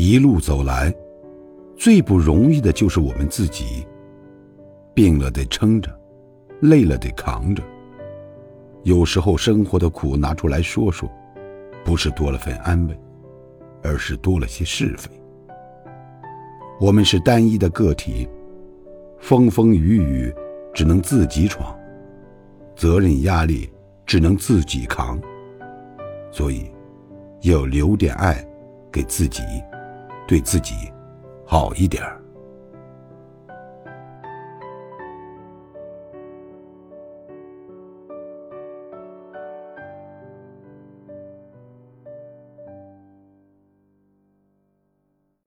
一路走来，最不容易的就是我们自己。病了得撑着，累了得扛着。有时候生活的苦拿出来说说，不是多了份安慰，而是多了些是非。我们是单一的个体，风风雨雨只能自己闯，责任压力只能自己扛。所以，要留点爱给自己，对自己好一点儿。